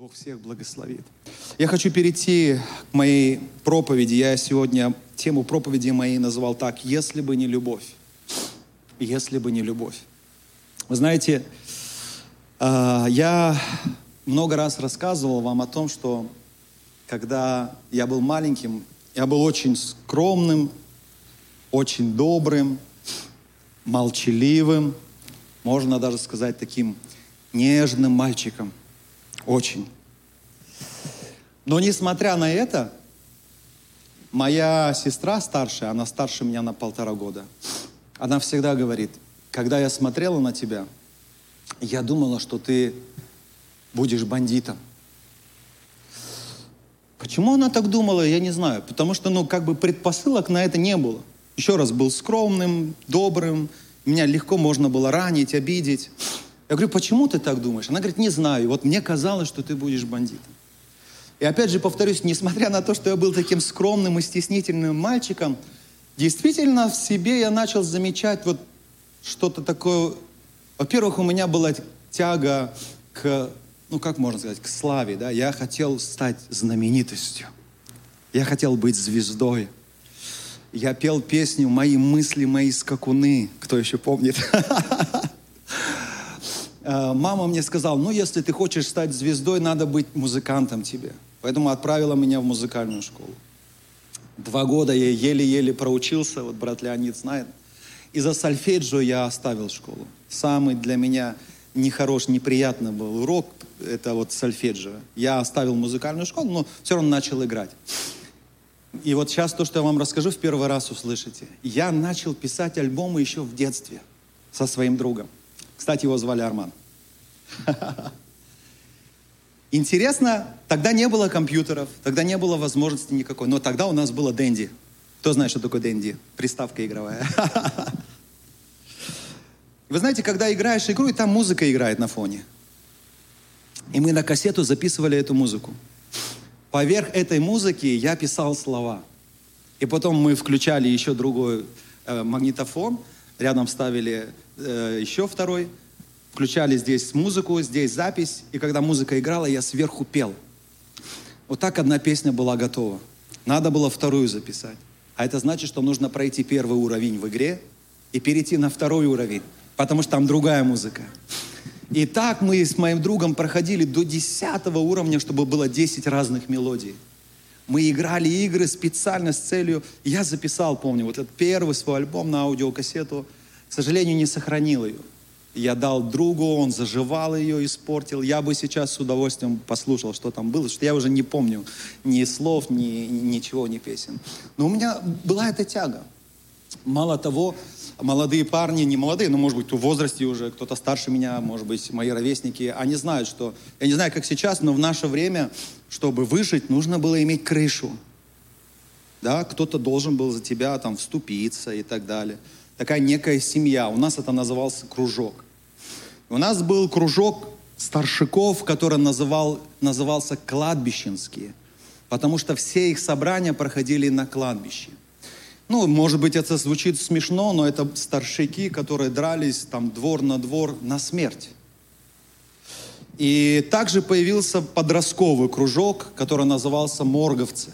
Бог всех благословит. Я хочу перейти к моей проповеди. Я сегодня тему проповеди моей назвал так «Если бы не любовь». «Если бы не любовь». Вы знаете, а, я много раз рассказывал вам о том, что когда я был маленьким, я был очень скромным, очень добрым, молчаливым, можно даже сказать таким нежным мальчиком – очень. Но несмотря на это, моя сестра старшая, она старше меня на полтора года, она всегда говорит, когда я смотрела на тебя, я думала, что ты будешь бандитом. Почему она так думала, я не знаю. Потому что, ну, как бы предпосылок на это не было. Еще раз, был скромным, добрым, меня легко можно было ранить, обидеть. Я говорю, почему ты так думаешь? Она говорит, не знаю. Вот мне казалось, что ты будешь бандитом. И опять же повторюсь, несмотря на то, что я был таким скромным и стеснительным мальчиком, действительно в себе я начал замечать вот что-то такое. Во-первых, у меня была тяга к, ну как можно сказать, к славе. Да? Я хотел стать знаменитостью. Я хотел быть звездой. Я пел песню «Мои мысли, мои скакуны». Кто еще помнит? Э, мама мне сказала, ну, если ты хочешь стать звездой, надо быть музыкантом тебе. Поэтому отправила меня в музыкальную школу. Два года я еле-еле проучился, вот брат Леонид знает. И за сольфеджио я оставил школу. Самый для меня нехорош, неприятный был урок, это вот сольфеджио. Я оставил музыкальную школу, но все равно начал играть. И вот сейчас то, что я вам расскажу, в первый раз услышите. Я начал писать альбомы еще в детстве со своим другом. Кстати, его звали Арман. Интересно, тогда не было компьютеров, тогда не было возможности никакой, но тогда у нас было Дэнди. Кто знает, что такое Дэнди? Приставка игровая. Вы знаете, когда играешь игру, и там музыка играет на фоне. И мы на кассету записывали эту музыку. Поверх этой музыки я писал слова. И потом мы включали еще другой э, магнитофон, рядом ставили э, еще второй, включали здесь музыку, здесь запись, и когда музыка играла, я сверху пел. Вот так одна песня была готова. Надо было вторую записать. А это значит, что нужно пройти первый уровень в игре и перейти на второй уровень, потому что там другая музыка. И так мы с моим другом проходили до десятого уровня, чтобы было 10 разных мелодий. Мы играли игры специально с целью... Я записал, помню, вот этот первый свой альбом на аудиокассету. К сожалению, не сохранил ее. Я дал другу, он заживал ее, испортил. Я бы сейчас с удовольствием послушал, что там было, что я уже не помню ни слов, ни ничего, ни песен. Но у меня была эта тяга. Мало того, молодые парни, не молодые, но, может быть, в возрасте уже, кто-то старше меня, может быть, мои ровесники, они знают, что, я не знаю, как сейчас, но в наше время, чтобы выжить, нужно было иметь крышу. Да, кто-то должен был за тебя там вступиться и так далее. Такая некая семья. У нас это назывался кружок. У нас был кружок старшиков, который называл, назывался кладбищенские, потому что все их собрания проходили на кладбище. Ну, может быть, это звучит смешно, но это старшики, которые дрались там двор на двор на смерть. И также появился подростковый кружок, который назывался «Морговцы».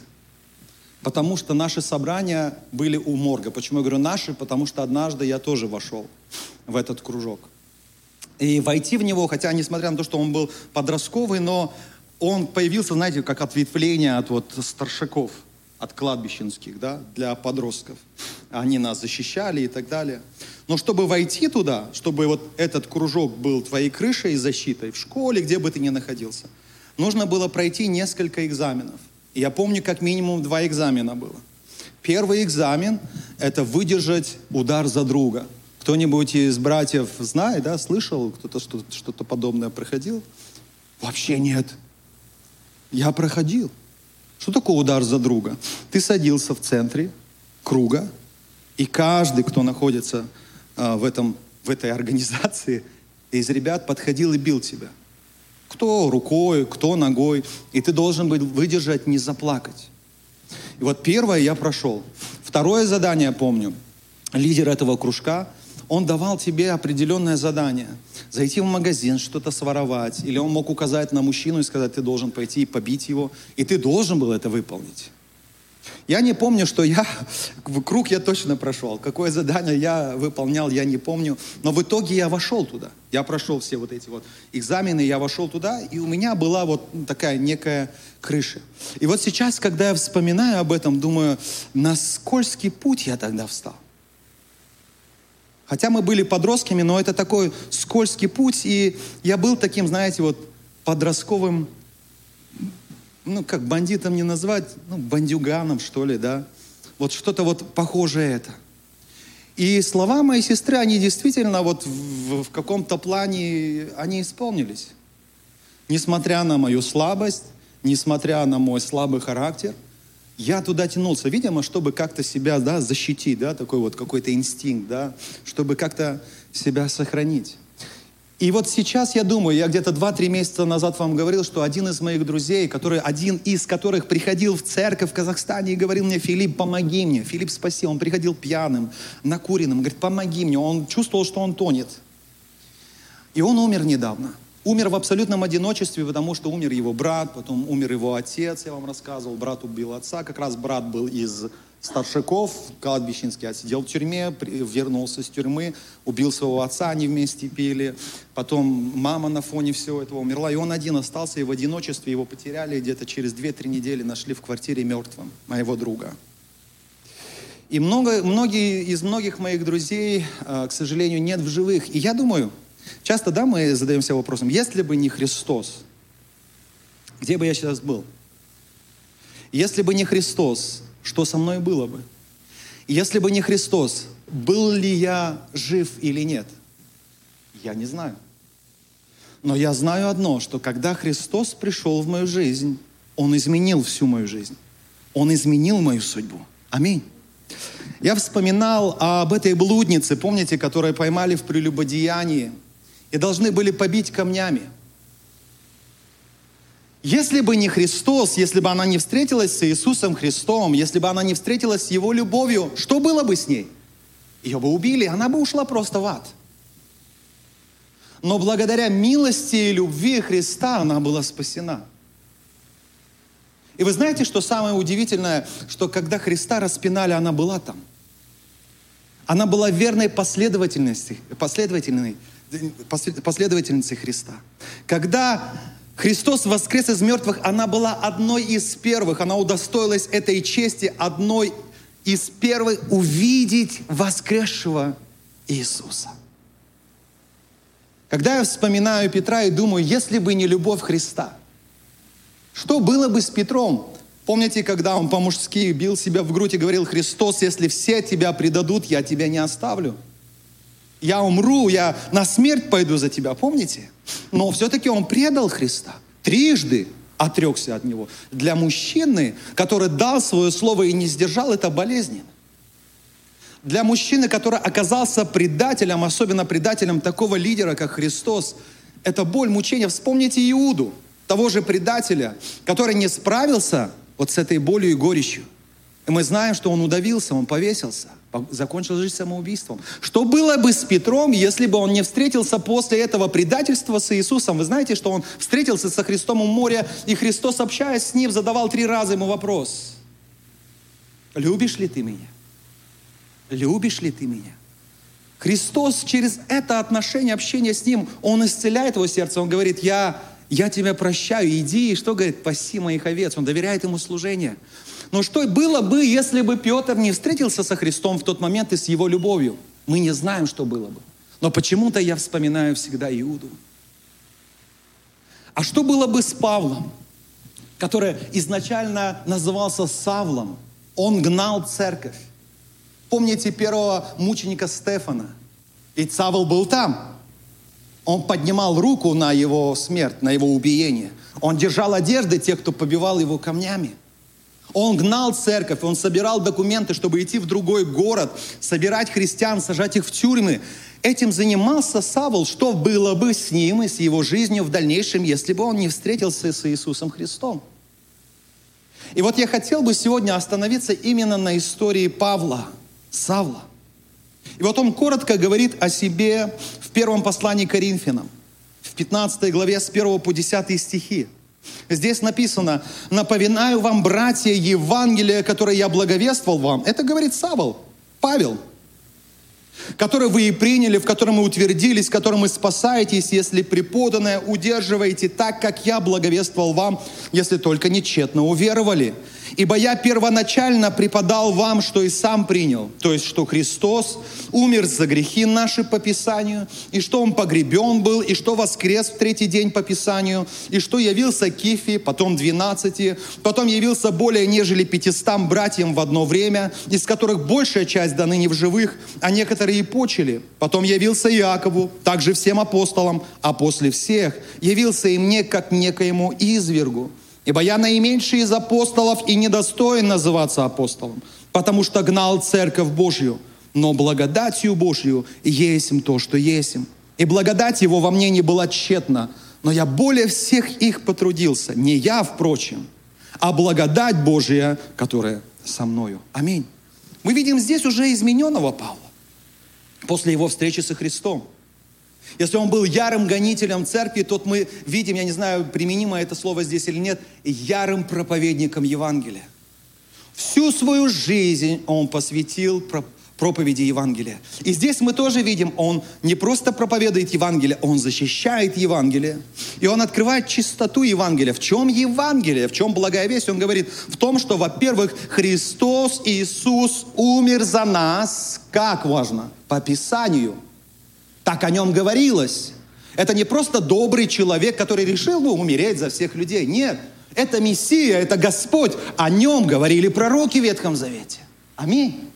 Потому что наши собрания были у морга. Почему я говорю наши? Потому что однажды я тоже вошел в этот кружок. И войти в него, хотя несмотря на то, что он был подростковый, но он появился, знаете, как ответвление от вот старшаков – от кладбищенских, да, для подростков. Они нас защищали и так далее. Но чтобы войти туда, чтобы вот этот кружок был твоей крышей и защитой в школе, где бы ты ни находился, нужно было пройти несколько экзаменов. Я помню, как минимум два экзамена было. Первый экзамен – это выдержать удар за друга. Кто-нибудь из братьев знает, да, слышал, кто-то что-то подобное проходил? Вообще нет. Я проходил. Что такое удар за друга? Ты садился в центре круга, и каждый, кто находится а, в, этом, в этой организации, из ребят подходил и бил тебя. Кто рукой, кто ногой. И ты должен быть выдержать, не заплакать. И вот первое я прошел. Второе задание помню. Лидер этого кружка, он давал тебе определенное задание. Зайти в магазин, что-то своровать. Или он мог указать на мужчину и сказать, ты должен пойти и побить его. И ты должен был это выполнить. Я не помню, что я, круг я точно прошел. Какое задание я выполнял, я не помню. Но в итоге я вошел туда. Я прошел все вот эти вот экзамены, я вошел туда, и у меня была вот такая некая крыша. И вот сейчас, когда я вспоминаю об этом, думаю, на скользкий путь я тогда встал. Хотя мы были подростками, но это такой скользкий путь, и я был таким, знаете, вот подростковым ну, как бандитом не назвать, ну, бандюганом, что ли, да. Вот что-то вот похожее это. И слова моей сестры, они действительно вот в, в каком-то плане, они исполнились. Несмотря на мою слабость, несмотря на мой слабый характер, я туда тянулся, видимо, чтобы как-то себя, да, защитить, да, такой вот какой-то инстинкт, да, чтобы как-то себя сохранить. И вот сейчас я думаю, я где-то 2-3 месяца назад вам говорил, что один из моих друзей, который, один из которых приходил в церковь в Казахстане и говорил мне, Филипп, помоги мне. Филипп, спаси. Он приходил пьяным, накуренным, говорит, помоги мне. Он чувствовал, что он тонет. И он умер недавно. Умер в абсолютном одиночестве, потому что умер его брат, потом умер его отец, я вам рассказывал, брат убил отца. Как раз брат был из Старшаков, кладбищенский, отсидел в тюрьме, вернулся с тюрьмы, убил своего отца, они вместе пили. Потом мама на фоне всего этого умерла, и он один остался, и в одиночестве его потеряли. Где-то через 2-3 недели нашли в квартире мертвым моего друга. И много, многие из многих моих друзей, а, к сожалению, нет в живых. И я думаю, часто, да, мы задаемся вопросом, если бы не Христос, где бы я сейчас был? Если бы не Христос, что со мной было бы. Если бы не Христос, был ли я жив или нет? Я не знаю. Но я знаю одно, что когда Христос пришел в мою жизнь, Он изменил всю мою жизнь. Он изменил мою судьбу. Аминь. Я вспоминал об этой блуднице, помните, которую поймали в прелюбодеянии и должны были побить камнями – если бы не Христос, если бы она не встретилась с Иисусом Христом, если бы она не встретилась с Его любовью, что было бы с ней? Ее бы убили, она бы ушла просто в ад. Но благодаря милости и любви Христа она была спасена. И вы знаете, что самое удивительное, что когда Христа распинали, она была там. Она была верной последовательности, последовательной, последовательницей Христа. Когда Христос воскрес из мертвых, она была одной из первых, она удостоилась этой чести, одной из первых увидеть воскресшего Иисуса. Когда я вспоминаю Петра и думаю, если бы не любовь Христа, что было бы с Петром? Помните, когда он по-мужски бил себя в грудь и говорил, Христос, если все тебя предадут, я тебя не оставлю. Я умру, я на смерть пойду за тебя, помните? Но все-таки он предал Христа. Трижды отрекся от него. Для мужчины, который дал свое слово и не сдержал, это болезненно. Для мужчины, который оказался предателем, особенно предателем такого лидера, как Христос, это боль, мучение. Вспомните Иуду, того же предателя, который не справился вот с этой болью и горечью. И мы знаем, что он удавился, он повесился закончил жизнь самоубийством. Что было бы с Петром, если бы он не встретился после этого предательства с Иисусом? Вы знаете, что он встретился со Христом у моря, и Христос, общаясь с ним, задавал три раза ему вопрос. Любишь ли ты меня? Любишь ли ты меня? Христос через это отношение, общение с Ним, Он исцеляет его сердце. Он говорит, я, я тебя прощаю, иди. И что говорит? Паси моих овец. Он доверяет ему служение. Но что было бы, если бы Петр не встретился со Христом в тот момент и с его любовью? Мы не знаем, что было бы. Но почему-то я вспоминаю всегда Иуду. А что было бы с Павлом, который изначально назывался Савлом? Он гнал церковь. Помните первого мученика Стефана? И Савл был там. Он поднимал руку на его смерть, на его убиение. Он держал одежды тех, кто побивал его камнями. Он гнал церковь, он собирал документы, чтобы идти в другой город, собирать христиан, сажать их в тюрьмы. Этим занимался Савол. Что было бы с ним и с его жизнью в дальнейшем, если бы он не встретился с Иисусом Христом? И вот я хотел бы сегодня остановиться именно на истории Павла, Савла. И вот он коротко говорит о себе в первом послании Коринфянам, в 15 главе с 1 по 10 стихи. Здесь написано, напоминаю вам, братья, Евангелие, которое я благовествовал вам. Это говорит Савол, Павел, который вы и приняли, в котором вы утвердились, в котором вы спасаетесь, если преподанное удерживаете так, как я благовествовал вам, если только нечетно уверовали. Ибо я первоначально преподал вам, что и сам принял, то есть, что Христос умер за грехи наши по Писанию, и что Он погребен был, и что воскрес в третий день по Писанию, и что явился Кифи, потом двенадцати, потом явился более нежели пятистам братьям в одно время, из которых большая часть до ныне в живых, а некоторые и почили. Потом явился Иакову, также всем апостолам, а после всех явился и мне, как некоему извергу. Ибо я наименьший из апостолов и недостоин называться апостолом, потому что гнал церковь Божью, но благодатью Божью есть то, что есть. И благодать его во мне не была тщетна, но я более всех их потрудился, не я, впрочем, а благодать Божья, которая со мною. Аминь. Мы видим здесь уже измененного Павла после его встречи со Христом. Если он был ярым гонителем церкви, тот мы видим, я не знаю, применимо это слово здесь или нет, ярым проповедником Евангелия. Всю свою жизнь он посвятил проповеди Евангелия. И здесь мы тоже видим, он не просто проповедует Евангелие, он защищает Евангелие. И он открывает чистоту Евангелия. В чем Евангелие? В чем благая весть? Он говорит в том, что, во-первых, Христос Иисус умер за нас, как важно, по Писанию – так о нем говорилось. Это не просто добрый человек, который решил ну, умереть за всех людей. Нет, это Мессия, это Господь. О нем говорили пророки в Ветхом Завете. Аминь.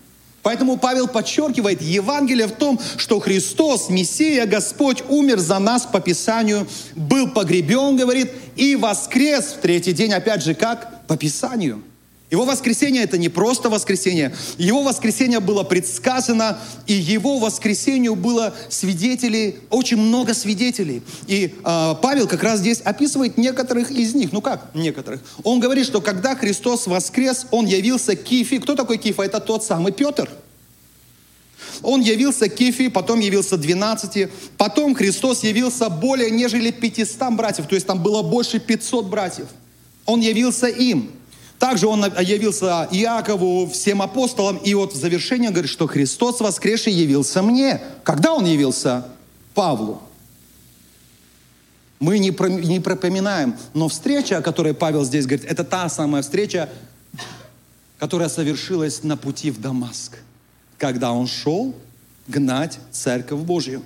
Поэтому Павел подчеркивает Евангелие в том, что Христос, Мессия, Господь, умер за нас по Писанию, был погребен, говорит, и воскрес в третий день, опять же, как? По Писанию. Его воскресение это не просто воскресение. Его воскресение было предсказано, и его воскресению было свидетелей, очень много свидетелей. И э, Павел как раз здесь описывает некоторых из них. Ну как некоторых? Он говорит, что когда Христос воскрес, он явился Кифи. Кто такой Кифа? Это тот самый Петр. Он явился Кефи, потом явился 12, потом Христос явился более нежели 500 братьев, то есть там было больше 500 братьев. Он явился им. Также он явился Иакову, всем апостолам, и вот в завершение говорит, что Христос воскресший явился мне. Когда он явился? Павлу. Мы не, про, не пропоминаем, но встреча, о которой Павел здесь говорит, это та самая встреча, которая совершилась на пути в Дамаск, когда он шел гнать церковь Божью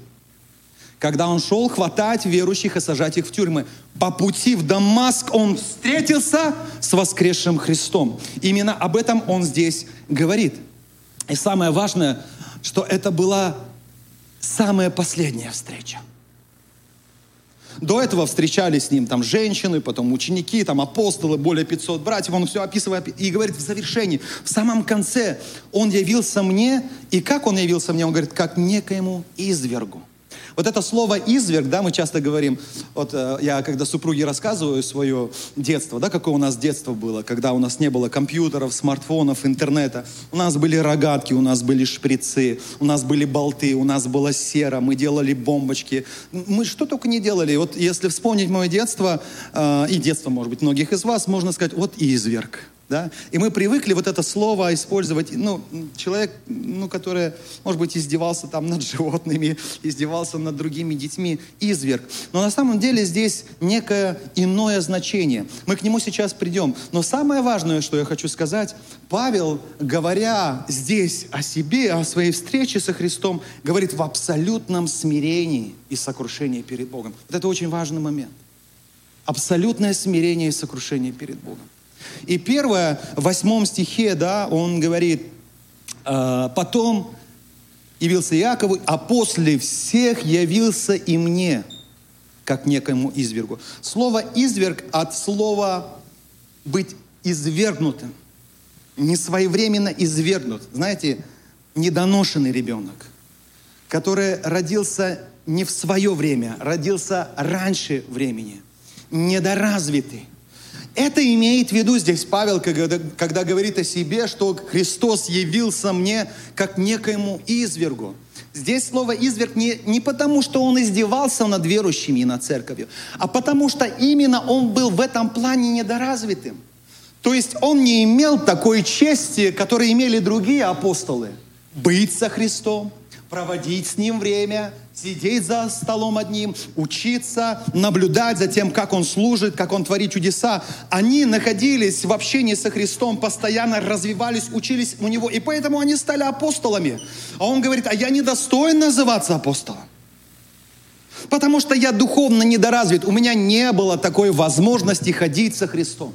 когда он шел хватать верующих и сажать их в тюрьмы. По пути в Дамаск он встретился с воскресшим Христом. Именно об этом он здесь говорит. И самое важное, что это была самая последняя встреча. До этого встречались с ним там женщины, потом ученики, там апостолы, более 500 братьев. Он все описывает и говорит в завершении, в самом конце, он явился мне, и как он явился мне? Он говорит, как некоему извергу. Вот это слово «изверг», да, мы часто говорим, вот э, я когда супруге рассказываю свое детство, да, какое у нас детство было, когда у нас не было компьютеров, смартфонов, интернета, у нас были рогатки, у нас были шприцы, у нас были болты, у нас была сера, мы делали бомбочки, мы что только не делали. Вот если вспомнить мое детство, э, и детство, может быть, многих из вас, можно сказать, вот изверг. Да? И мы привыкли вот это слово использовать, ну, человек, ну, который, может быть, издевался там над животными, издевался над другими детьми, изверг. Но на самом деле здесь некое иное значение. Мы к нему сейчас придем. Но самое важное, что я хочу сказать, Павел, говоря здесь о себе, о своей встрече со Христом, говорит в абсолютном смирении и сокрушении перед Богом. Вот это очень важный момент. Абсолютное смирение и сокрушение перед Богом. И первое, в восьмом стихе, да, он говорит, «А, потом явился Иакову, а после всех явился и мне, как некому извергу. Слово «изверг» от слова «быть извергнутым», не своевременно извергнут. Знаете, недоношенный ребенок, который родился не в свое время, родился раньше времени, недоразвитый, Это имеет в виду здесь Павел, когда, когда говорит о себе, что Христос явился мне как некоему извергу. Здесь слово «изверг» не, не потому, что он издевался над верующими и над церковью, а потому что именно он был в этом плане недоразвитым. То есть он не имел такой чести, которую имели другие апостолы. Быть со Христом, проводить с Ним время, сидеть за столом одним, учиться, наблюдать за тем, как Он служит, как Он творит чудеса. Они находились в общении со Христом, постоянно развивались, учились у Него, и поэтому они стали апостолами. А Он говорит, а я не достоин называться апостолом. Потому что я духовно недоразвит, у меня не было такой возможности ходить со Христом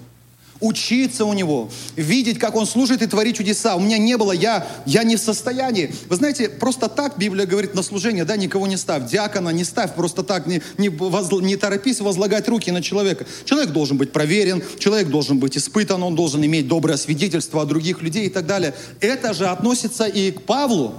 учиться у него, видеть, как он служит и творит чудеса. У меня не было, я, я не в состоянии. Вы знаете, просто так Библия говорит на служение, да, никого не ставь. Диакона не ставь, просто так, не, не, воз, не торопись возлагать руки на человека. Человек должен быть проверен, человек должен быть испытан, он должен иметь доброе свидетельство от других людей и так далее. Это же относится и к Павлу.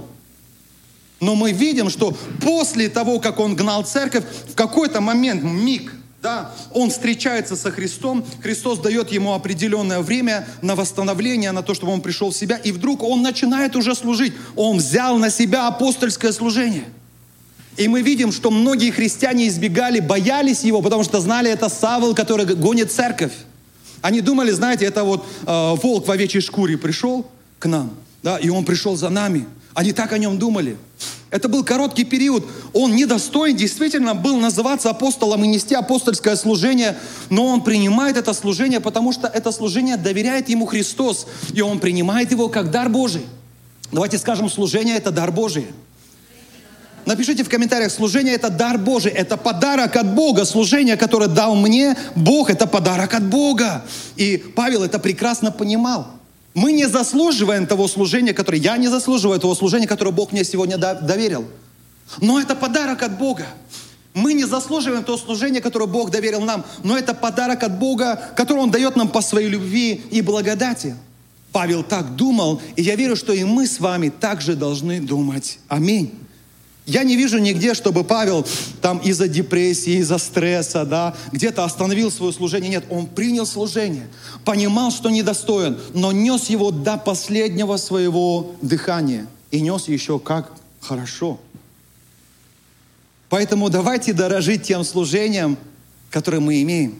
Но мы видим, что после того, как он гнал церковь, в какой-то момент, миг – да, он встречается со Христом, Христос дает ему определенное время на восстановление, на то, чтобы он пришел в себя, и вдруг он начинает уже служить. Он взял на себя апостольское служение. И мы видим, что многие христиане избегали, боялись его, потому что знали, это Савл, который гонит церковь. Они думали, знаете, это вот э, волк в овечьей шкуре пришел к нам, да, и он пришел за нами. Они так о нем думали. Это был короткий период. Он недостоин действительно был называться апостолом и нести апостольское служение, но он принимает это служение, потому что это служение доверяет ему Христос, и он принимает его как дар Божий. Давайте скажем, служение – это дар Божий. Напишите в комментариях, служение – это дар Божий, это подарок от Бога. Служение, которое дал мне Бог, это подарок от Бога. И Павел это прекрасно понимал. Мы не заслуживаем того служения, которое я не заслуживаю, того служения, которое Бог мне сегодня доверил. Но это подарок от Бога. Мы не заслуживаем того служения, которое Бог доверил нам, но это подарок от Бога, который Он дает нам по своей любви и благодати. Павел так думал, и я верю, что и мы с вами также должны думать. Аминь. Я не вижу нигде, чтобы Павел там из-за депрессии, из-за стресса, да, где-то остановил свое служение. Нет, он принял служение, понимал, что недостоин, но нес его до последнего своего дыхания. И нес еще как хорошо. Поэтому давайте дорожить тем служением, которое мы имеем.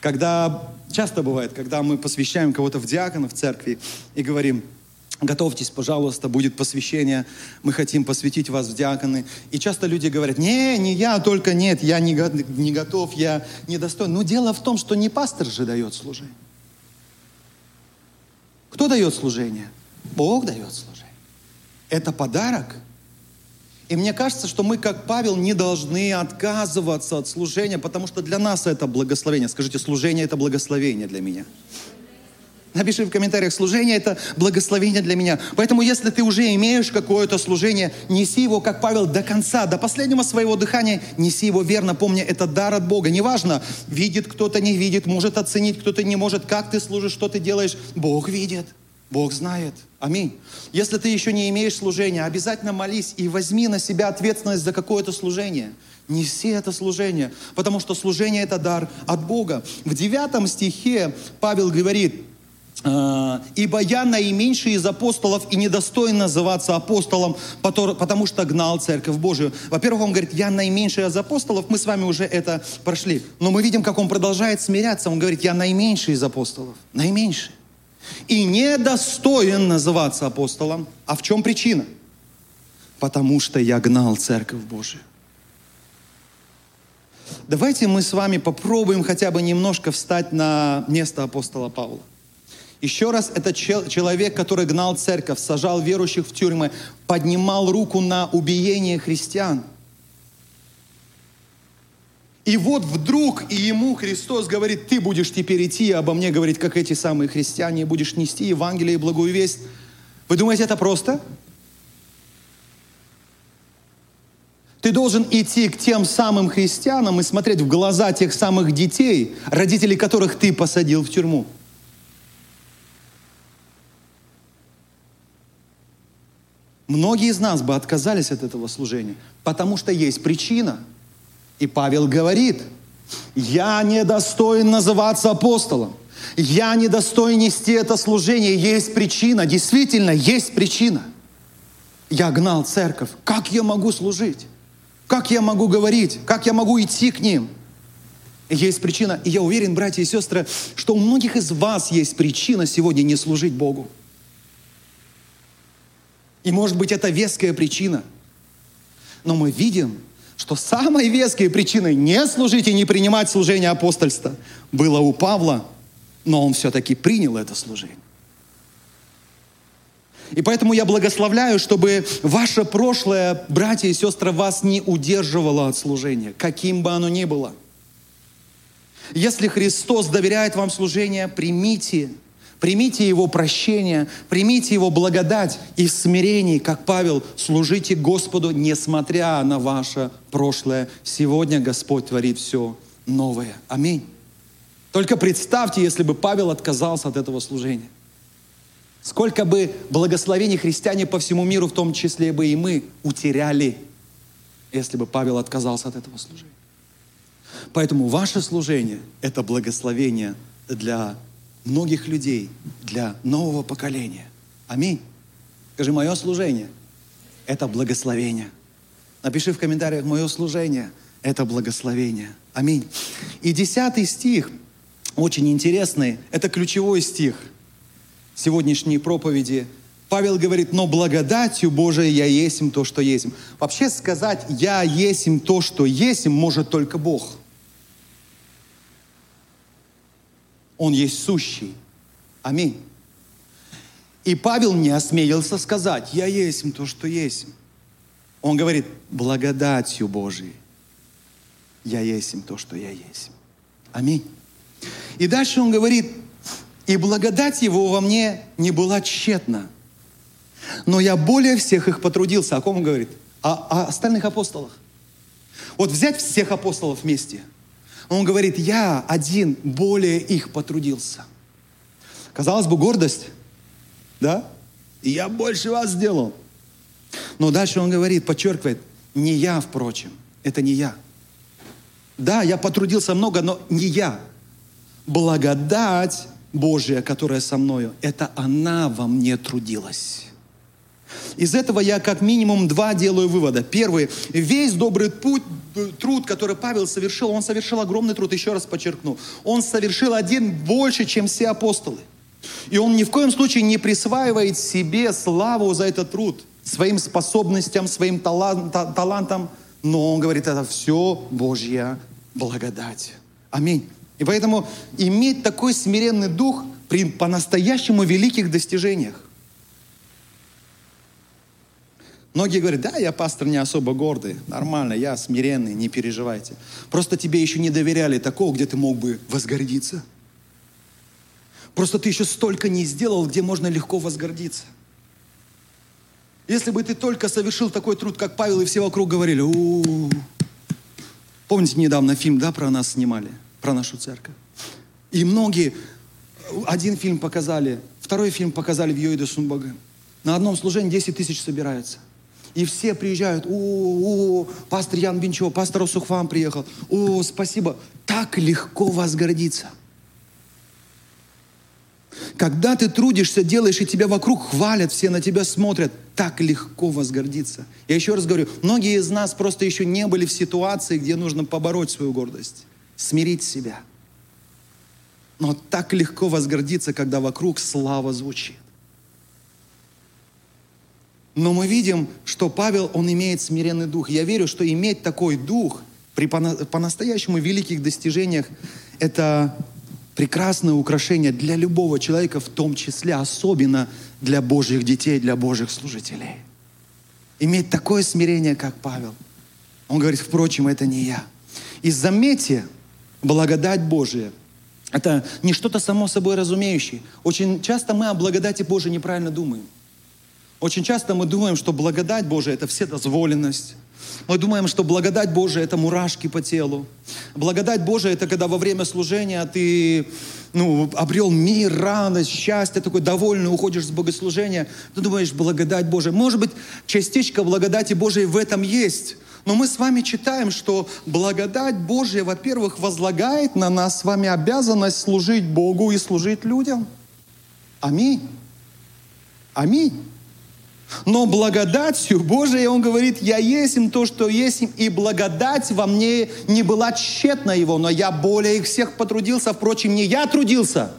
Когда, часто бывает, когда мы посвящаем кого-то в диакона в церкви и говорим – Готовьтесь, пожалуйста, будет посвящение. Мы хотим посвятить вас в диаконы. И часто люди говорят, не, не я, только нет, я не, не готов, я недостоин. Но дело в том, что не пастор же дает служение. Кто дает служение? Бог дает служение. Это подарок. И мне кажется, что мы, как Павел, не должны отказываться от служения, потому что для нас это благословение. Скажите, служение – это благословение для меня. Напиши в комментариях, служение – это благословение для меня. Поэтому, если ты уже имеешь какое-то служение, неси его, как Павел, до конца, до последнего своего дыхания, неси его верно, помня, это дар от Бога. Неважно, видит кто-то, не видит, может оценить кто-то, не может, как ты служишь, что ты делаешь. Бог видит, Бог знает. Аминь. Если ты еще не имеешь служения, обязательно молись и возьми на себя ответственность за какое-то служение. Неси это служение, потому что служение – это дар от Бога. В девятом стихе Павел говорит – «Ибо я наименьший из апостолов и недостоин называться апостолом, потому что гнал Церковь Божию». Во-первых, он говорит, я наименьший из апостолов, мы с вами уже это прошли. Но мы видим, как он продолжает смиряться. Он говорит, я наименьший из апостолов, наименьший. И недостоин называться апостолом. А в чем причина? Потому что я гнал Церковь Божию. Давайте мы с вами попробуем хотя бы немножко встать на место апостола Павла. Еще раз, это человек, который гнал церковь, сажал верующих в тюрьмы, поднимал руку на убиение христиан. И вот вдруг и ему Христос говорит, ты будешь теперь идти обо мне говорить, как эти самые христиане, будешь нести Евангелие и благую весть. Вы думаете, это просто? Ты должен идти к тем самым христианам и смотреть в глаза тех самых детей, родителей которых ты посадил в тюрьму. Многие из нас бы отказались от этого служения, потому что есть причина. И Павел говорит, Я недостоин называться апостолом. Я недостоин нести это служение. Есть причина, действительно, есть причина. Я гнал церковь. Как я могу служить? Как я могу говорить? Как я могу идти к ним? Есть причина, и я уверен, братья и сестры, что у многих из вас есть причина сегодня не служить Богу. И может быть это веская причина. Но мы видим, что самой веской причиной не служить и не принимать служение апостольства было у Павла, но он все-таки принял это служение. И поэтому я благословляю, чтобы ваше прошлое, братья и сестры, вас не удерживало от служения, каким бы оно ни было. Если Христос доверяет вам служение, примите – Примите Его прощение, примите Его благодать и в смирении, как Павел, служите Господу, несмотря на ваше прошлое. Сегодня Господь творит все новое. Аминь. Только представьте, если бы Павел отказался от этого служения. Сколько бы благословений христиане по всему миру, в том числе бы и мы, утеряли, если бы Павел отказался от этого служения. Поэтому ваше служение – это благословение для многих людей для нового поколения. Аминь. Скажи, мое служение – это благословение. Напиши в комментариях, мое служение – это благословение. Аминь. И десятый стих, очень интересный, это ключевой стих сегодняшней проповеди. Павел говорит, но благодатью Божией я есим то, что есим. Вообще сказать «я есим то, что есим» может только Бог – Он есть сущий. Аминь. И Павел не осмелился сказать, я есть то, что есть. Он говорит, благодатью Божией я есть то, что я есть. Аминь. И дальше он говорит, и благодать его во мне не была тщетна, но я более всех их потрудился. О ком он говорит? О, о остальных апостолах. Вот взять всех апостолов вместе – он говорит, я один более их потрудился. Казалось бы, гордость, да? Я больше вас сделал. Но дальше он говорит, подчеркивает, не я, впрочем, это не я. Да, я потрудился много, но не я. Благодать Божия, которая со мною, это она во мне трудилась. Из этого я как минимум два делаю вывода. Первый, весь добрый путь, труд, который Павел совершил, он совершил огромный труд, еще раз подчеркну. Он совершил один больше, чем все апостолы. И он ни в коем случае не присваивает себе славу за этот труд, своим способностям, своим талантам, но он говорит, это все Божья благодать. Аминь. И поэтому иметь такой смиренный дух при по-настоящему великих достижениях. Многие говорят, да, я пастор не особо гордый, нормально, я смиренный, не переживайте. Просто тебе еще не доверяли такого, где ты мог бы возгордиться. Просто ты еще столько не сделал, где можно легко возгордиться. Если бы ты только совершил такой труд, как Павел, и все вокруг говорили, у, Помните, недавно фильм, да, про нас снимали, про нашу церковь? И многие, один фильм показали, второй фильм показали в Йоиде Сумбага. На одном служении 10 тысяч собирается. И все приезжают, о, о, пастор Ян Бинчо, пастор Усухвам приехал, о, спасибо. Так легко вас гордиться. Когда ты трудишься, делаешь, и тебя вокруг хвалят, все на тебя смотрят, так легко возгордиться. Я еще раз говорю, многие из нас просто еще не были в ситуации, где нужно побороть свою гордость, смирить себя. Но так легко возгордиться, когда вокруг слава звучит. Но мы видим, что Павел, он имеет смиренный дух. Я верю, что иметь такой дух при по-настоящему великих достижениях – это прекрасное украшение для любого человека, в том числе особенно для Божьих детей, для Божьих служителей. Иметь такое смирение, как Павел. Он говорит, впрочем, это не я. И заметьте, благодать Божия – это не что-то само собой разумеющее. Очень часто мы о благодати Божией неправильно думаем. Очень часто мы думаем, что благодать Божия – это вседозволенность. Мы думаем, что благодать Божия – это мурашки по телу. Благодать Божия – это когда во время служения ты ну, обрел мир, радость, счастье, такой довольный, уходишь с богослужения. Ты думаешь, благодать Божия. Может быть, частичка благодати Божией в этом есть, Но мы с вами читаем, что благодать Божья, во-первых, возлагает на нас с вами обязанность служить Богу и служить людям. Аминь. Аминь. Но благодатью Божией Он говорит, я есть им то, что есть им, и благодать во мне не была тщетна Его, но я более их всех потрудился, впрочем, не я трудился,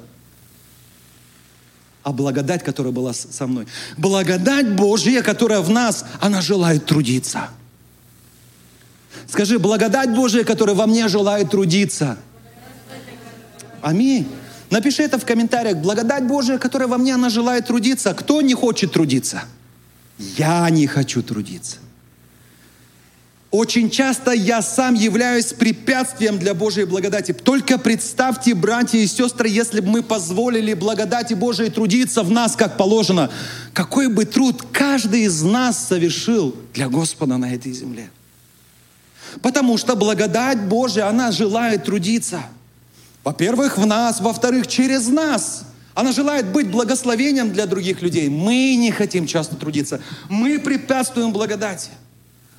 а благодать, которая была со мной. Благодать Божья, которая в нас, она желает трудиться. Скажи, благодать Божия, которая во мне желает трудиться. Аминь. Напиши это в комментариях. Благодать Божия, которая во мне, она желает трудиться. Кто не хочет трудиться? Я не хочу трудиться. Очень часто я сам являюсь препятствием для Божьей благодати. Только представьте, братья и сестры, если бы мы позволили благодати Божией трудиться в нас, как положено, какой бы труд каждый из нас совершил для Господа на этой земле. Потому что благодать Божия, она желает трудиться. Во-первых, в нас, во-вторых, через нас. Она желает быть благословением для других людей. Мы не хотим часто трудиться. Мы препятствуем благодати.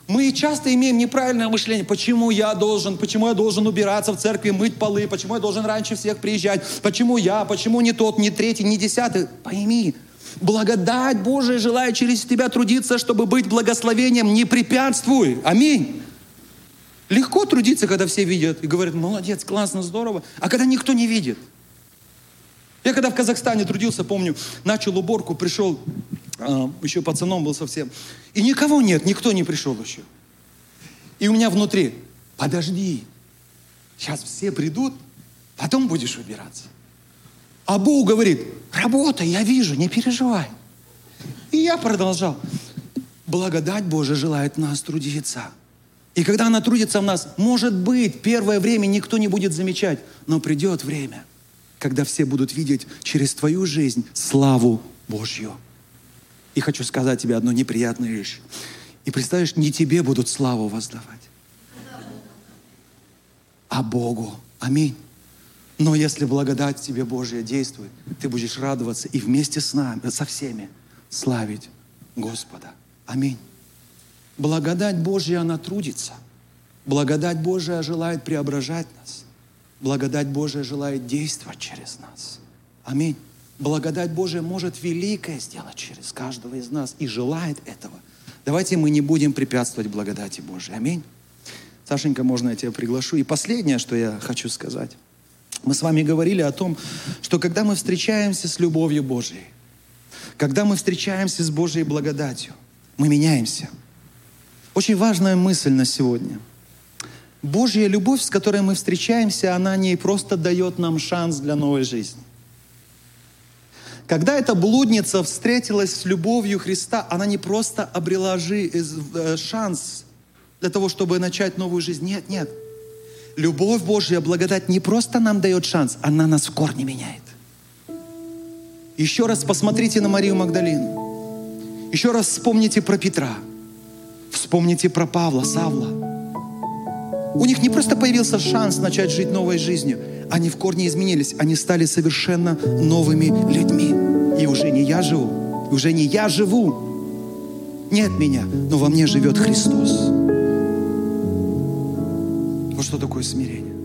Мы часто имеем неправильное мышление. Почему я должен, почему я должен убираться в церкви, мыть полы, почему я должен раньше всех приезжать, почему я, почему не тот, не третий, не десятый. Пойми, благодать Божия желает через тебя трудиться, чтобы быть благословением. Не препятствуй. Аминь. Легко трудиться, когда все видят и говорят, молодец, классно, здорово. А когда никто не видит – я когда в Казахстане трудился, помню, начал уборку, пришел, э, еще пацаном был совсем, и никого нет, никто не пришел еще. И у меня внутри, подожди, сейчас все придут, потом будешь убираться. А Бог говорит, работай, я вижу, не переживай. И я продолжал. Благодать Божия желает нас трудиться. И когда она трудится в нас, может быть, первое время никто не будет замечать, но придет время – когда все будут видеть через твою жизнь славу Божью. И хочу сказать тебе одну неприятную вещь. И представляешь, не тебе будут славу воздавать, а Богу. Аминь. Но если благодать тебе Божья действует, ты будешь радоваться и вместе с нами, со всеми славить Господа. Аминь. Благодать Божья, она трудится. Благодать Божья желает преображать нас. Благодать Божия желает действовать через нас. Аминь. Благодать Божия может великое сделать через каждого из нас и желает этого. Давайте мы не будем препятствовать благодати Божией. Аминь. Сашенька, можно я тебя приглашу? И последнее, что я хочу сказать. Мы с вами говорили о том, что когда мы встречаемся с любовью Божией, когда мы встречаемся с Божьей благодатью, мы меняемся. Очень важная мысль на сегодня – Божья любовь, с которой мы встречаемся, она не просто дает нам шанс для новой жизни. Когда эта блудница встретилась с любовью Христа, она не просто обрела жи- э, шанс для того, чтобы начать новую жизнь. Нет, нет. Любовь Божья, благодать не просто нам дает шанс, она нас в корне меняет. Еще раз посмотрите на Марию Магдалину. Еще раз вспомните про Петра. Вспомните про Павла, Савла. У них не просто появился шанс начать жить новой жизнью, они в корне изменились, они стали совершенно новыми людьми. И уже не я живу, уже не я живу, нет меня, но во мне живет Христос. Вот что такое смирение.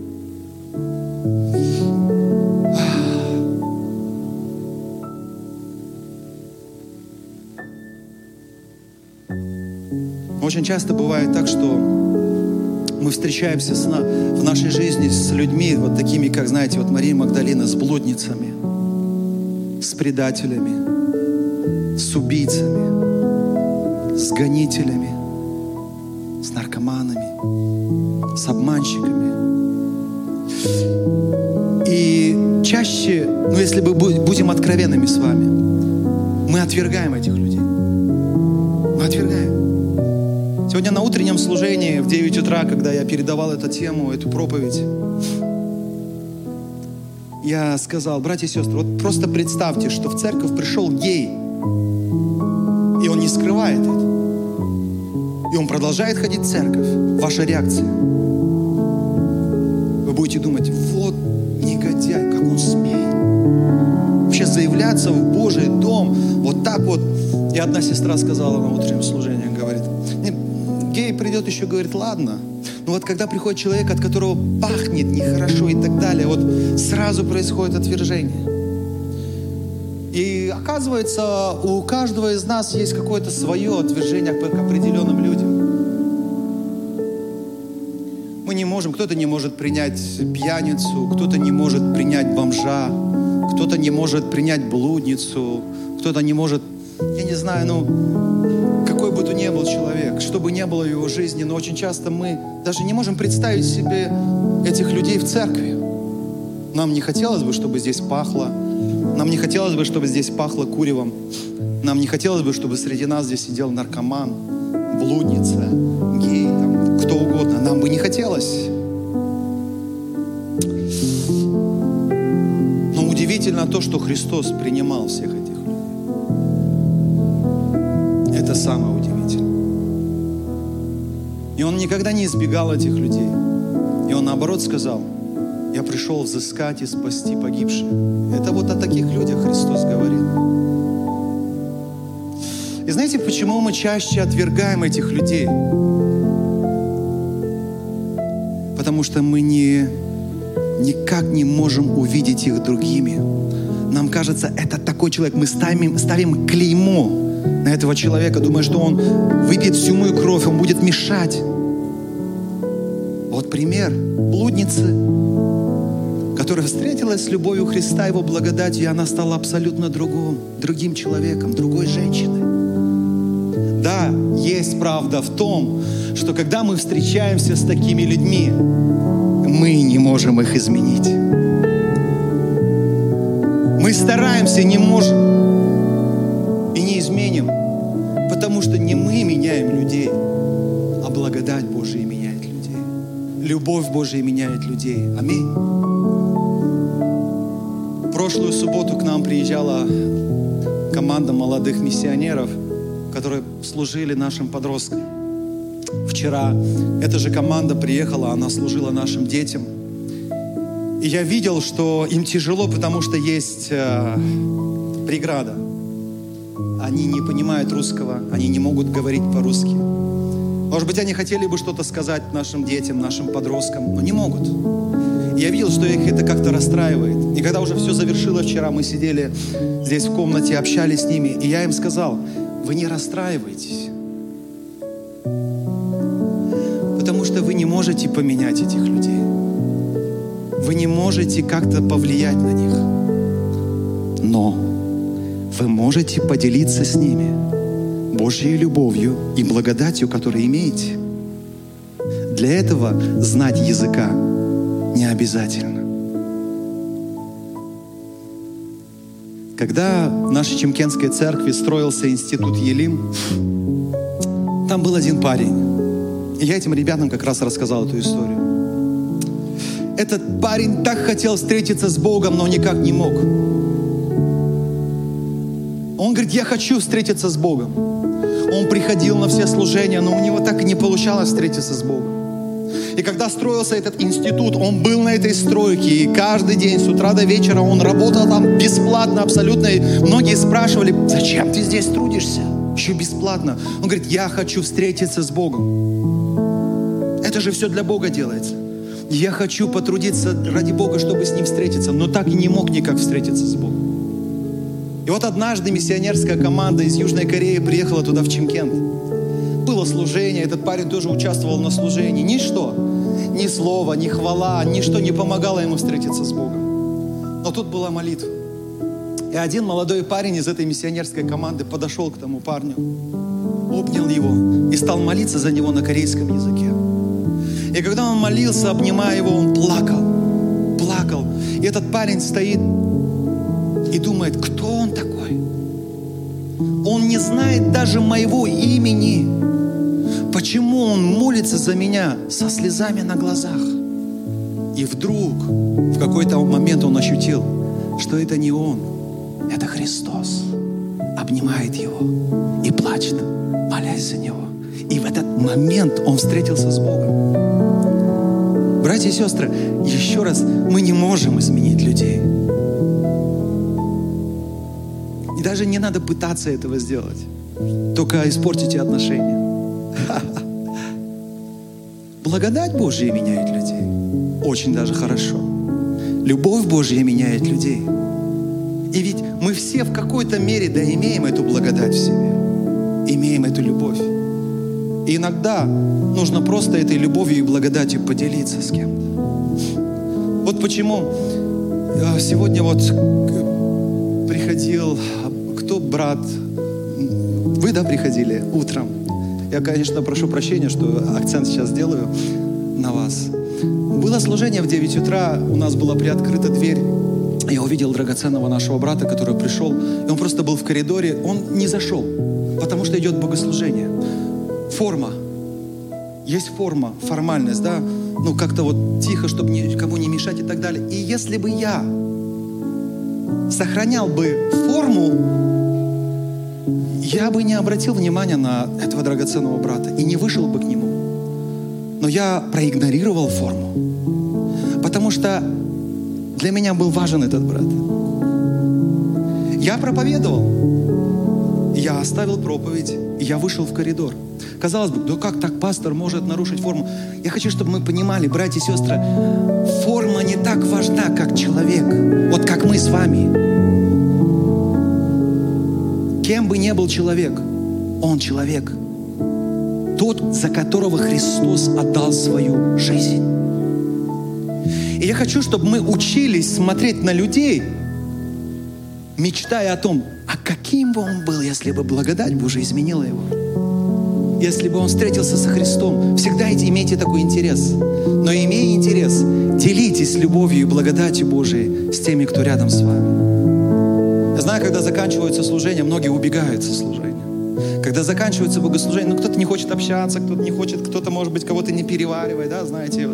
Очень часто бывает так, что мы встречаемся с, в нашей жизни с людьми, вот такими, как, знаете, вот Мария Магдалина, с блудницами, с предателями, с убийцами, с гонителями, с наркоманами, с обманщиками. И чаще, ну если мы будем откровенными с вами, мы отвергаем этих людей. Сегодня на утреннем служении в 9 утра, когда я передавал эту тему, эту проповедь, я сказал, братья и сестры, вот просто представьте, что в церковь пришел гей, и он не скрывает это. И он продолжает ходить в церковь. Ваша реакция. Вы будете думать, вот негодяй, как он смеет. Вообще заявляться в Божий дом вот так вот. И одна сестра сказала на утреннем служении, придет, еще говорит, ладно. Но вот когда приходит человек, от которого пахнет нехорошо и так далее, вот сразу происходит отвержение. И оказывается, у каждого из нас есть какое-то свое отвержение к определенным людям. Мы не можем, кто-то не может принять пьяницу, кто-то не может принять бомжа, кто-то не может принять блудницу, кто-то не может, я не знаю, ну, ни был человек, что бы ни было в его жизни, но очень часто мы даже не можем представить себе этих людей в церкви. Нам не хотелось бы, чтобы здесь пахло, нам не хотелось бы, чтобы здесь пахло куревом, нам не хотелось бы, чтобы среди нас здесь сидел наркоман, блудница, гей, там, кто угодно. Нам бы не хотелось. Но удивительно то, что Христос принимал всех этих людей. Это самое удивительное. И Он никогда не избегал этих людей. И Он наоборот сказал, я пришел взыскать и спасти погибших. Это вот о таких людях Христос говорил. И знаете, почему мы чаще отвергаем этих людей? Потому что мы не, никак не можем увидеть их другими. Нам кажется, это такой человек. Мы ставим, ставим клеймо на этого человека, думая, что он выпьет всю мою кровь, он будет мешать. Вот пример блудницы, которая встретилась с любовью Христа, Его благодатью, и она стала абсолютно другим, другим человеком, другой женщиной. Да, есть правда в том, что когда мы встречаемся с такими людьми, мы не можем их изменить. Мы стараемся, не можем и не изменим, потому что не мы меняем людей, а благодать Божия меняет людей. Любовь Божия меняет людей. Аминь. Прошлую субботу к нам приезжала команда молодых миссионеров – которые служили нашим подросткам. Вчера эта же команда приехала, она служила нашим детям. И я видел, что им тяжело, потому что есть э, преграда. Они не понимают русского, они не могут говорить по-русски. Может быть, они хотели бы что-то сказать нашим детям, нашим подросткам, но не могут. Я видел, что их это как-то расстраивает. И когда уже все завершилось вчера, мы сидели здесь в комнате, общались с ними, и я им сказал, вы не расстраивайтесь. Потому что вы не можете поменять этих людей. Вы не можете как-то повлиять на них. Но вы можете поделиться с ними Божьей любовью и благодатью, которую имеете. Для этого знать языка не обязательно. Когда в нашей Чемкенской церкви строился институт Елим, там был один парень. И я этим ребятам как раз рассказал эту историю. Этот парень так хотел встретиться с Богом, но никак не мог. Говорит, я хочу встретиться с Богом. Он приходил на все служения, но у него так и не получалось встретиться с Богом. И когда строился этот институт, он был на этой стройке, и каждый день с утра до вечера он работал там бесплатно абсолютно. И многие спрашивали, зачем ты здесь трудишься? Еще бесплатно. Он говорит, я хочу встретиться с Богом. Это же все для Бога делается. Я хочу потрудиться ради Бога, чтобы с Ним встретиться, но так и не мог никак встретиться с Богом. И вот однажды миссионерская команда из Южной Кореи приехала туда в Чимкент. Было служение, этот парень тоже участвовал на служении. Ничто, ни слова, ни хвала, ничто не помогало ему встретиться с Богом. Но тут была молитва. И один молодой парень из этой миссионерской команды подошел к тому парню, обнял его и стал молиться за него на корейском языке. И когда он молился, обнимая его, он плакал, плакал. И этот парень стоит и думает, кто он такой? Он не знает даже моего имени. Почему он молится за меня со слезами на глазах? И вдруг, в какой-то момент он ощутил, что это не он, это Христос. Обнимает его и плачет, молясь за него. И в этот момент он встретился с Богом. Братья и сестры, еще раз, мы не можем изменить людей. Даже не надо пытаться этого сделать. Только испортите отношения. Благодать Божья меняет людей. Очень даже хорошо. Любовь Божья меняет людей. И ведь мы все в какой-то мере да имеем эту благодать в себе. Имеем эту любовь. И иногда нужно просто этой любовью и благодатью поделиться с кем-то. Вот почему э, сегодня вот приходил, брат, вы, да, приходили утром? Я, конечно, прошу прощения, что акцент сейчас делаю на вас. Было служение в 9 утра, у нас была приоткрыта дверь. Я увидел драгоценного нашего брата, который пришел, и он просто был в коридоре, он не зашел, потому что идет богослужение. Форма. Есть форма, формальность, да? Ну, как-то вот тихо, чтобы никому не мешать и так далее. И если бы я сохранял бы форму, я бы не обратил внимания на этого драгоценного брата и не вышел бы к нему. Но я проигнорировал форму, потому что для меня был важен этот брат. Я проповедовал, я оставил проповедь, и я вышел в коридор. Казалось бы, да как так пастор может нарушить форму? Я хочу, чтобы мы понимали, братья и сестры, форма не так важна, как человек. Вот как мы с вами. Кем бы ни был человек, он человек. Тот, за которого Христос отдал свою жизнь. И я хочу, чтобы мы учились смотреть на людей, мечтая о том, а каким бы он был, если бы благодать Божия изменила его. Если бы он встретился со Христом, всегда имейте такой интерес. Но имея интерес, делитесь любовью и благодатью Божией с теми, кто рядом с вами. Знаю, когда заканчиваются служения, многие убегают со служения. Когда заканчивается богослужение, ну кто-то не хочет общаться, кто-то не хочет, кто-то, может быть, кого-то не переваривает, да, знаете.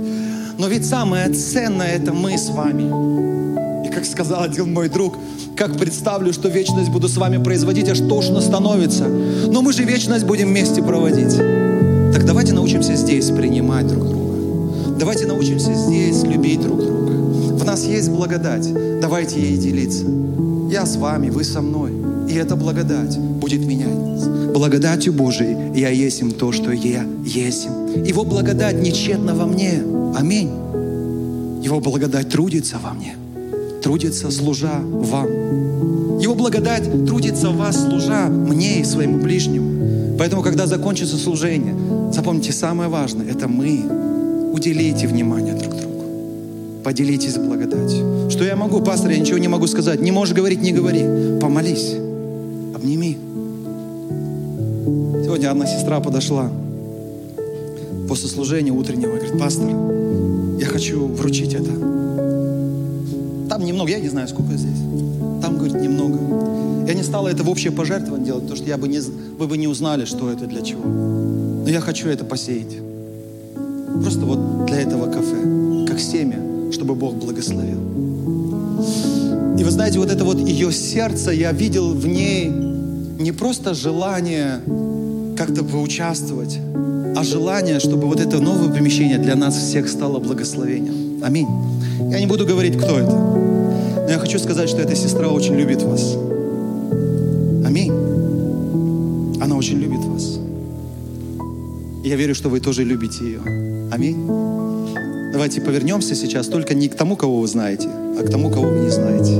Но ведь самое ценное – это мы с вами. И как сказал один мой друг, как представлю, что вечность буду с вами производить, аж тошно становится. Но мы же вечность будем вместе проводить. Так давайте научимся здесь принимать друг друга. Давайте научимся здесь любить друг друга. В нас есть благодать. Давайте ей делиться. Я с вами, вы со мной. И эта благодать будет менять. Благодатью Божией я есть им то, что я есть. Его благодать нечетна во мне. Аминь. Его благодать трудится во мне трудится, служа вам. Его благодать трудится в вас, служа мне и своему ближнему. Поэтому, когда закончится служение, запомните, самое важное – это мы. Уделите внимание друг другу. Поделитесь благодатью. Что я могу, пастор, я ничего не могу сказать. Не можешь говорить, не говори. Помолись. Обними. Сегодня одна сестра подошла после служения утреннего и говорит, пастор, я хочу вручить это там немного, я не знаю, сколько здесь. Там, говорит, немного. Я не стала это в общее пожертвование делать, потому что я бы не, вы бы не узнали, что это для чего. Но я хочу это посеять. Просто вот для этого кафе, как семя, чтобы Бог благословил. И вы знаете, вот это вот ее сердце, я видел в ней не просто желание как-то поучаствовать, а желание, чтобы вот это новое помещение для нас всех стало благословением. Аминь. Я не буду говорить, кто это. Но я хочу сказать, что эта сестра очень любит вас. Аминь. Она очень любит вас. Я верю, что вы тоже любите ее. Аминь. Давайте повернемся сейчас только не к тому, кого вы знаете, а к тому, кого вы не знаете.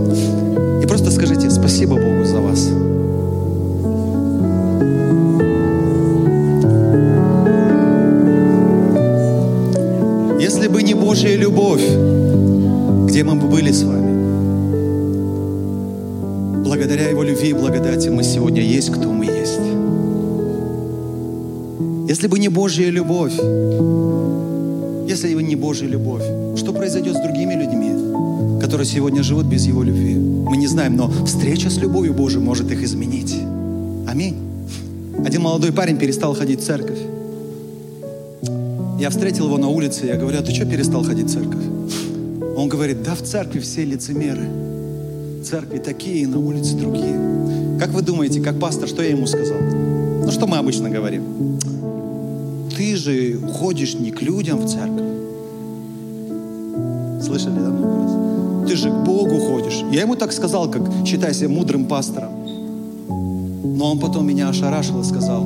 И просто скажите спасибо Богу за вас. Если бы не Божья любовь, где мы бы были с вами? Благодаря Его любви и благодати мы сегодня есть, кто мы есть. Если бы не Божья любовь, если бы не Божья любовь, что произойдет которые сегодня живут без Его любви? Мы не знаем, но встреча с любовью Божией может их изменить. Аминь. Один молодой парень перестал ходить в церковь. Я встретил его на улице, я говорю, а ты что перестал ходить в церковь? Он говорит, да в церкви все лицемеры. В церкви такие, на улице другие. Как вы думаете, как пастор, что я ему сказал? Ну, что мы обычно говорим? Ты же ходишь не к людям в церковь. Слышали, да, много? Ты же к Богу ходишь. Я ему так сказал, как считай себя мудрым пастором. Но он потом меня ошарашил и сказал,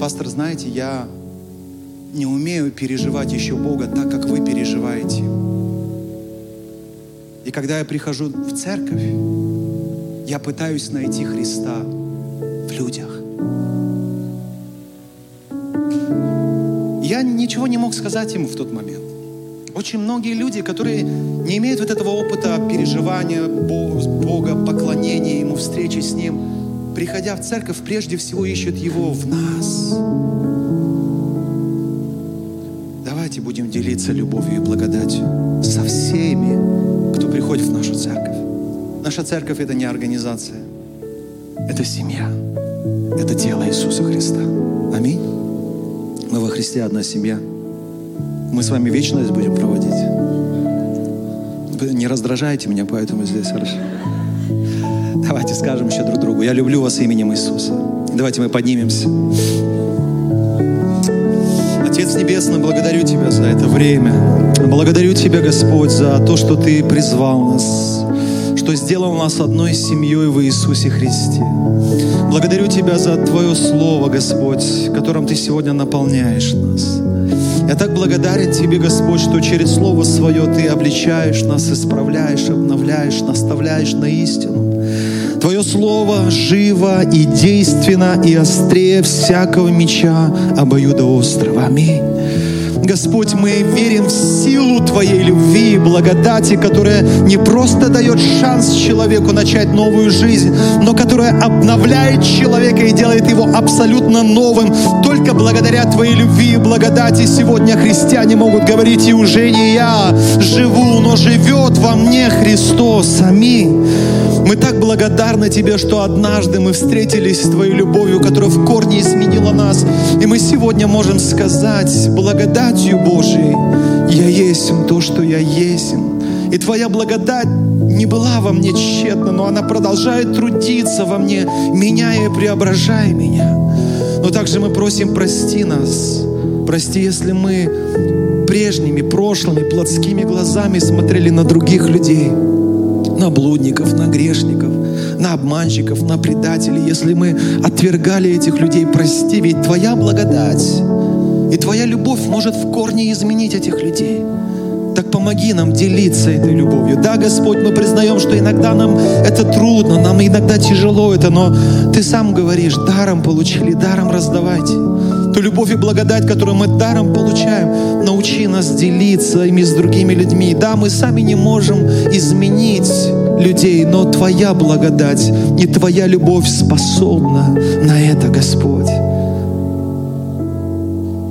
пастор, знаете, я не умею переживать еще Бога так, как вы переживаете. И когда я прихожу в церковь, я пытаюсь найти Христа в людях. Я ничего не мог сказать ему в тот момент. Очень многие люди, которые не имеют вот этого опыта переживания Бога, поклонения Ему, встречи с Ним, приходя в церковь, прежде всего ищут Его в нас. Давайте будем делиться любовью и благодатью со всеми, кто приходит в нашу церковь. Наша церковь – это не организация, это семья, это тело Иисуса Христа. Аминь. Мы во Христе одна семья. Мы с вами вечность будем проводить. Вы не раздражайте меня, поэтому здесь хорошо. Давайте скажем еще друг другу, я люблю вас именем Иисуса. Давайте мы поднимемся. Отец Небесный, благодарю Тебя за это время. Благодарю Тебя, Господь, за то, что Ты призвал нас, что сделал нас одной семьей в Иисусе Христе. Благодарю Тебя за Твое Слово, Господь, которым Ты сегодня наполняешь нас. Я так благодарен Тебе, Господь, что через Слово Свое Ты обличаешь нас, исправляешь, обновляешь, наставляешь на истину. Твое Слово живо и действенно и острее всякого меча обоюдоострого. Аминь. Господь, мы верим в силу Твоей любви и благодати, которая не просто дает шанс человеку начать новую жизнь, но которая обновляет человека и делает его абсолютно новым. Только благодаря Твоей любви и благодати сегодня христиане могут говорить, и уже не я живу, но живет во мне Христос. Аминь. Мы так благодарны Тебе, что однажды мы встретились с Твоей любовью, которая в корне изменила нас. И мы сегодня можем сказать благодатью Божией, я есть то, что я есть. И Твоя благодать не была во мне тщетна, но она продолжает трудиться во мне, меняя и преображая меня. Но также мы просим, прости нас. Прости, если мы прежними, прошлыми, плотскими глазами смотрели на других людей – на блудников, на грешников, на обманщиков, на предателей. Если мы отвергали этих людей, прости, ведь Твоя благодать и Твоя любовь может в корне изменить этих людей. Так помоги нам делиться этой любовью. Да, Господь, мы признаем, что иногда нам это трудно, нам иногда тяжело это, но Ты сам говоришь, даром получили, даром раздавайте ту любовь и благодать, которую мы даром получаем, научи нас делиться ими с другими людьми. Да, мы сами не можем изменить людей, но Твоя благодать и Твоя любовь способна на это, Господь.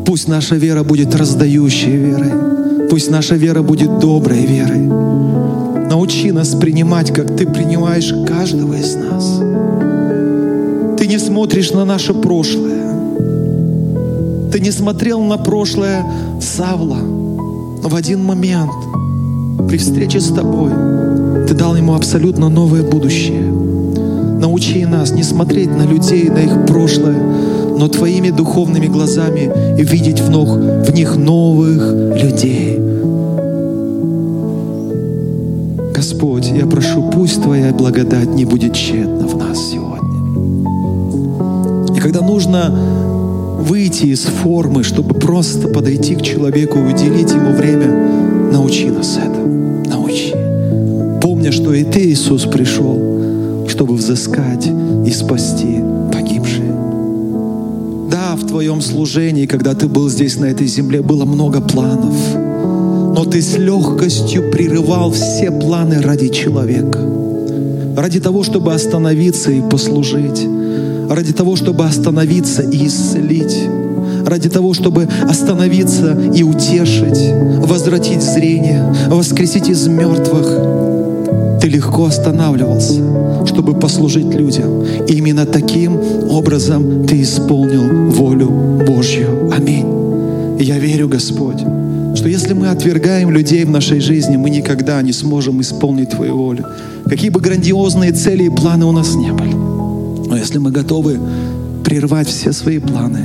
Пусть наша вера будет раздающей верой. Пусть наша вера будет доброй верой. Научи нас принимать, как Ты принимаешь каждого из нас. Ты не смотришь на наше прошлое. Ты не смотрел на прошлое Савла, но в один момент при встрече с тобой ты дал ему абсолютно новое будущее. Научи нас не смотреть на людей, на их прошлое, но твоими духовными глазами видеть в, ног, в них новых людей. Господь, я прошу, пусть Твоя благодать не будет тщетна в нас сегодня. И когда нужно выйти из формы, чтобы просто подойти к человеку и уделить ему время, научи нас этому. Научи. Помня, что и Ты, Иисус, пришел, чтобы взыскать и спасти погибшие. Да, в Твоем служении, когда Ты был здесь, на этой земле, было много планов, но Ты с легкостью прерывал все планы ради человека, ради того, чтобы остановиться и послужить ради того, чтобы остановиться и исцелить, ради того, чтобы остановиться и утешить, возвратить зрение, воскресить из мертвых. Ты легко останавливался, чтобы послужить людям. И именно таким образом ты исполнил волю Божью. Аминь. я верю, Господь, что если мы отвергаем людей в нашей жизни, мы никогда не сможем исполнить Твою волю. Какие бы грандиозные цели и планы у нас не были. Но если мы готовы прервать все свои планы,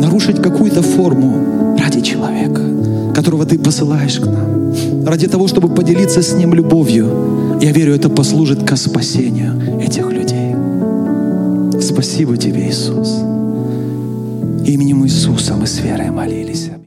нарушить какую-то форму ради человека, которого ты посылаешь к нам, ради того, чтобы поделиться с ним любовью, я верю, это послужит к спасению этих людей. Спасибо тебе, Иисус. Именем Иисуса мы с верой молились.